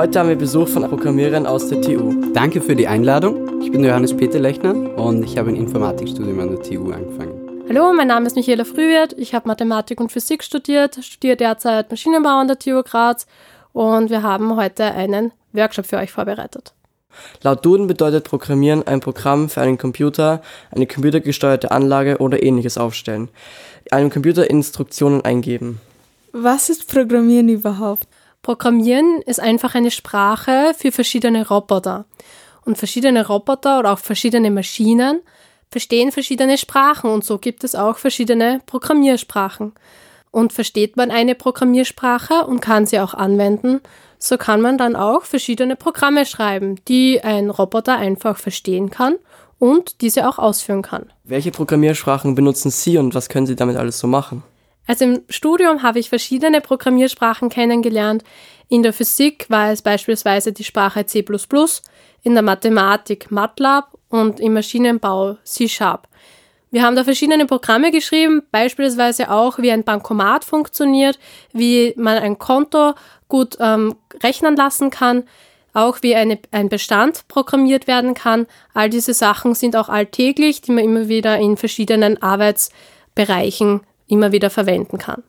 Heute haben wir Besuch von Programmierern aus der TU. Danke für die Einladung. Ich bin Johannes Peter Lechner und ich habe ein Informatikstudium an der TU angefangen. Hallo, mein Name ist Michaela Frühwirt. Ich habe Mathematik und Physik studiert, studiere derzeit Maschinenbau an der TU Graz und wir haben heute einen Workshop für euch vorbereitet. Laut Duden bedeutet Programmieren ein Programm für einen Computer, eine computergesteuerte Anlage oder ähnliches aufstellen. Einem Computer Instruktionen eingeben. Was ist Programmieren überhaupt? Programmieren ist einfach eine Sprache für verschiedene Roboter. Und verschiedene Roboter oder auch verschiedene Maschinen verstehen verschiedene Sprachen und so gibt es auch verschiedene Programmiersprachen. Und versteht man eine Programmiersprache und kann sie auch anwenden, so kann man dann auch verschiedene Programme schreiben, die ein Roboter einfach verstehen kann und diese auch ausführen kann. Welche Programmiersprachen benutzen Sie und was können Sie damit alles so machen? Also im Studium habe ich verschiedene Programmiersprachen kennengelernt. In der Physik war es beispielsweise die Sprache C++, in der Mathematik MATLAB und im Maschinenbau C Sharp. Wir haben da verschiedene Programme geschrieben, beispielsweise auch, wie ein Bankomat funktioniert, wie man ein Konto gut ähm, rechnen lassen kann, auch wie eine, ein Bestand programmiert werden kann. All diese Sachen sind auch alltäglich, die man immer wieder in verschiedenen Arbeitsbereichen immer wieder verwenden kann.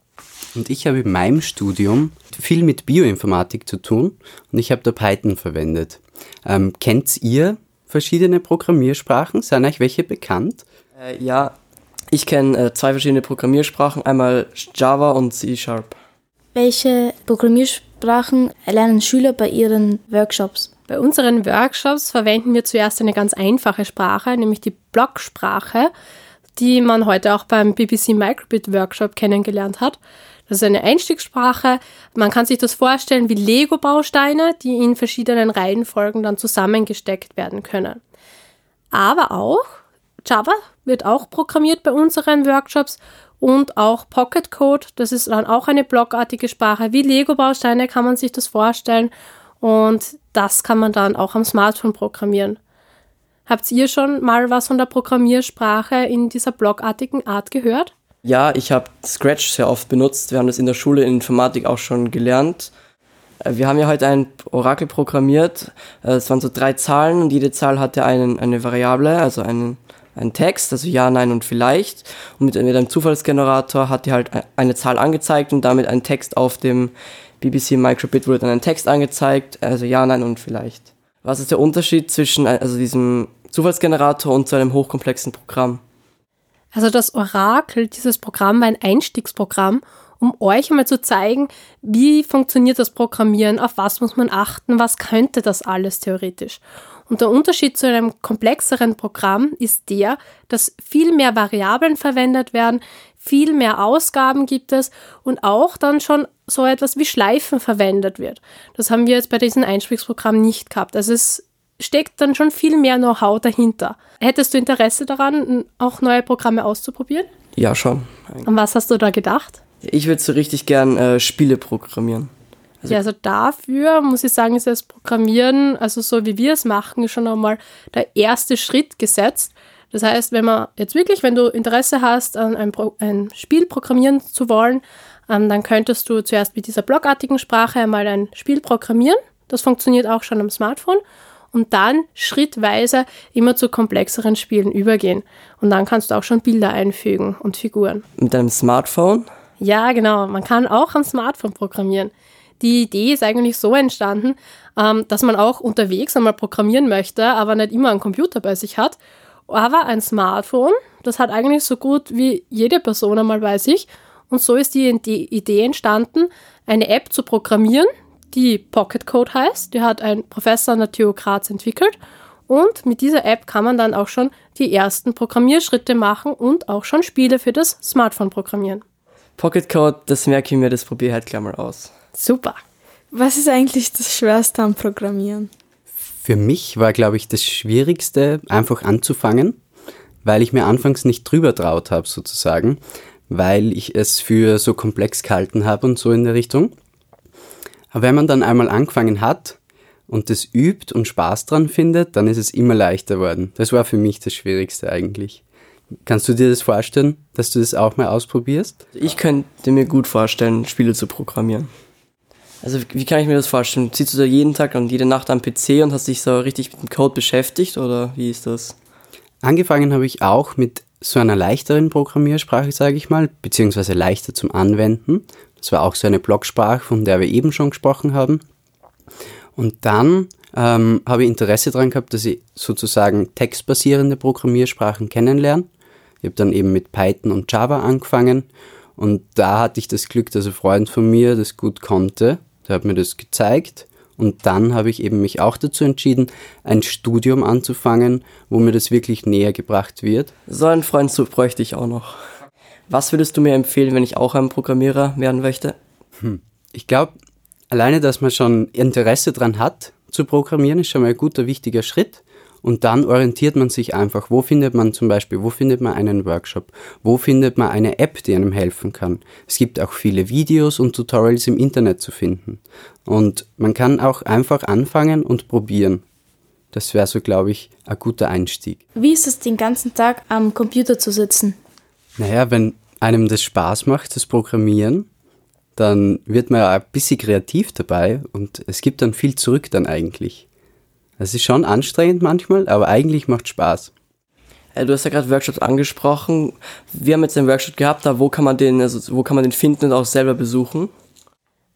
Und ich habe in meinem Studium viel mit Bioinformatik zu tun und ich habe da Python verwendet. Ähm, kennt ihr verschiedene Programmiersprachen? Sind euch welche bekannt? Äh, ja, ich kenne äh, zwei verschiedene Programmiersprachen, einmal Java und C Sharp. Welche Programmiersprachen lernen Schüler bei ihren Workshops? Bei unseren Workshops verwenden wir zuerst eine ganz einfache Sprache, nämlich die Blocksprache die man heute auch beim BBC Microbit Workshop kennengelernt hat. Das ist eine Einstiegssprache. Man kann sich das vorstellen wie Lego-Bausteine, die in verschiedenen Reihenfolgen dann zusammengesteckt werden können. Aber auch Java wird auch programmiert bei unseren Workshops und auch Pocket Code. Das ist dann auch eine blockartige Sprache. Wie Lego-Bausteine kann man sich das vorstellen und das kann man dann auch am Smartphone programmieren. Habt ihr schon mal was von der Programmiersprache in dieser blogartigen Art gehört? Ja, ich habe Scratch sehr oft benutzt. Wir haben das in der Schule in Informatik auch schon gelernt. Äh, wir haben ja heute ein Orakel programmiert. Äh, es waren so drei Zahlen und jede Zahl hatte einen, eine Variable, also einen, einen Text, also ja, nein und vielleicht. Und mit, mit einem Zufallsgenerator hat die halt eine Zahl angezeigt und damit ein Text auf dem BBC Microbit wurde dann ein Text angezeigt, also ja, nein und vielleicht. Was ist der Unterschied zwischen also diesem Zufallsgenerator und zu einem hochkomplexen Programm? Also das Orakel, dieses Programm war ein Einstiegsprogramm, um euch einmal zu zeigen, wie funktioniert das Programmieren, auf was muss man achten, was könnte das alles theoretisch. Und der Unterschied zu einem komplexeren Programm ist der, dass viel mehr Variablen verwendet werden, viel mehr Ausgaben gibt es und auch dann schon so etwas wie Schleifen verwendet wird. Das haben wir jetzt bei diesem Einstiegsprogramm nicht gehabt. Also es steckt dann schon viel mehr Know-how dahinter. Hättest du Interesse daran, auch neue Programme auszuprobieren? Ja, schon. Und was hast du da gedacht? Ich würde so richtig gern äh, Spiele programmieren. Also ja, also dafür muss ich sagen, ist das Programmieren, also so wie wir es machen, schon einmal der erste Schritt gesetzt. Das heißt, wenn man jetzt wirklich, wenn du Interesse hast, ein, ein Spiel programmieren zu wollen, ähm, dann könntest du zuerst mit dieser blogartigen Sprache einmal ein Spiel programmieren. Das funktioniert auch schon am Smartphone und dann schrittweise immer zu komplexeren Spielen übergehen. Und dann kannst du auch schon Bilder einfügen und Figuren. Mit deinem Smartphone? Ja, genau. Man kann auch am Smartphone programmieren. Die Idee ist eigentlich so entstanden, ähm, dass man auch unterwegs einmal programmieren möchte, aber nicht immer einen Computer bei sich hat. Aber ein Smartphone, das hat eigentlich so gut wie jede Person einmal bei sich. Und so ist die Idee entstanden, eine App zu programmieren, die Pocket Code heißt. Die hat ein Professor an der TU Graz entwickelt. Und mit dieser App kann man dann auch schon die ersten Programmierschritte machen und auch schon Spiele für das Smartphone programmieren. Pocket Code, das merke ich mir, das probiere ich halt gleich mal aus. Super. Was ist eigentlich das Schwerste am Programmieren? Für mich war, glaube ich, das Schwierigste, einfach anzufangen, weil ich mir anfangs nicht drüber traut habe, sozusagen, weil ich es für so komplex gehalten habe und so in der Richtung. Aber wenn man dann einmal angefangen hat und das übt und Spaß dran findet, dann ist es immer leichter worden. Das war für mich das Schwierigste eigentlich. Kannst du dir das vorstellen, dass du das auch mal ausprobierst? Ich könnte mir gut vorstellen, Spiele zu programmieren. Also wie kann ich mir das vorstellen? Sitzt du da jeden Tag und jede Nacht am PC und hast dich so richtig mit dem Code beschäftigt oder wie ist das? Angefangen habe ich auch mit so einer leichteren Programmiersprache, sage ich mal, beziehungsweise leichter zum Anwenden. Das war auch so eine Blocksprache, von der wir eben schon gesprochen haben. Und dann ähm, habe ich Interesse daran gehabt, dass ich sozusagen textbasierende Programmiersprachen kennenlerne. Ich habe dann eben mit Python und Java angefangen und da hatte ich das Glück, dass ein Freund von mir das gut konnte. Der hat mir das gezeigt und dann habe ich eben mich auch dazu entschieden, ein Studium anzufangen, wo mir das wirklich näher gebracht wird. So einen Freund bräuchte ich auch noch. Was würdest du mir empfehlen, wenn ich auch ein Programmierer werden möchte? Hm. Ich glaube, alleine, dass man schon Interesse daran hat, zu programmieren, ist schon mal ein guter, wichtiger Schritt. Und dann orientiert man sich einfach, wo findet man zum Beispiel, wo findet man einen Workshop, wo findet man eine App, die einem helfen kann. Es gibt auch viele Videos und Tutorials im Internet zu finden. Und man kann auch einfach anfangen und probieren. Das wäre so, glaube ich, ein guter Einstieg. Wie ist es, den ganzen Tag am Computer zu sitzen? Naja, wenn einem das Spaß macht, das Programmieren, dann wird man ja ein bisschen kreativ dabei und es gibt dann viel zurück dann eigentlich. Es ist schon anstrengend manchmal, aber eigentlich macht Spaß. Äh, du hast ja gerade Workshops angesprochen. Wir haben jetzt einen Workshop gehabt, da wo kann man den, also wo kann man den finden und auch selber besuchen?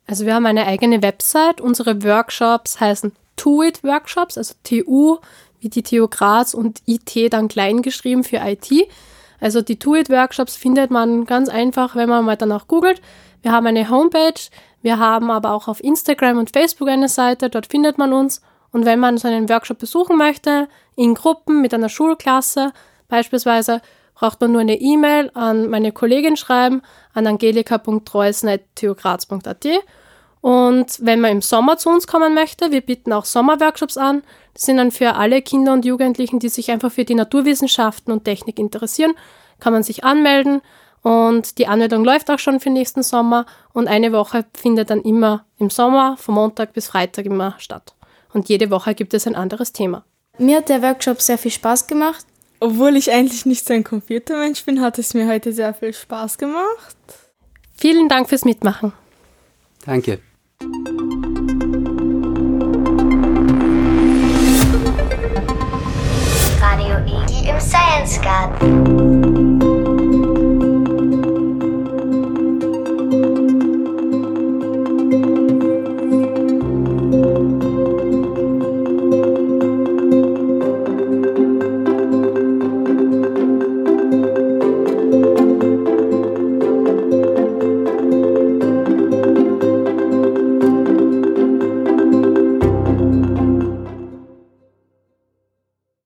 Also wir haben eine eigene Website. Unsere Workshops heißen TUIT Workshops, also TU wie die TU Graz und IT dann klein geschrieben für IT. Also die TUIT Workshops findet man ganz einfach, wenn man mal danach googelt. Wir haben eine Homepage, wir haben aber auch auf Instagram und Facebook eine Seite, dort findet man uns und wenn man so einen Workshop besuchen möchte, in Gruppen mit einer Schulklasse beispielsweise, braucht man nur eine E-Mail an meine Kollegin schreiben, an angelika.treusen.theograz.at. Und wenn man im Sommer zu uns kommen möchte, wir bieten auch Sommerworkshops an. Die sind dann für alle Kinder und Jugendlichen, die sich einfach für die Naturwissenschaften und Technik interessieren, kann man sich anmelden. Und die Anmeldung läuft auch schon für nächsten Sommer. Und eine Woche findet dann immer im Sommer, von Montag bis Freitag immer statt und jede Woche gibt es ein anderes Thema. Mir hat der Workshop sehr viel Spaß gemacht. Obwohl ich eigentlich nicht so ein Computermensch bin, hat es mir heute sehr viel Spaß gemacht. Vielen Dank fürs Mitmachen. Danke. Radio Igi im Science Garten.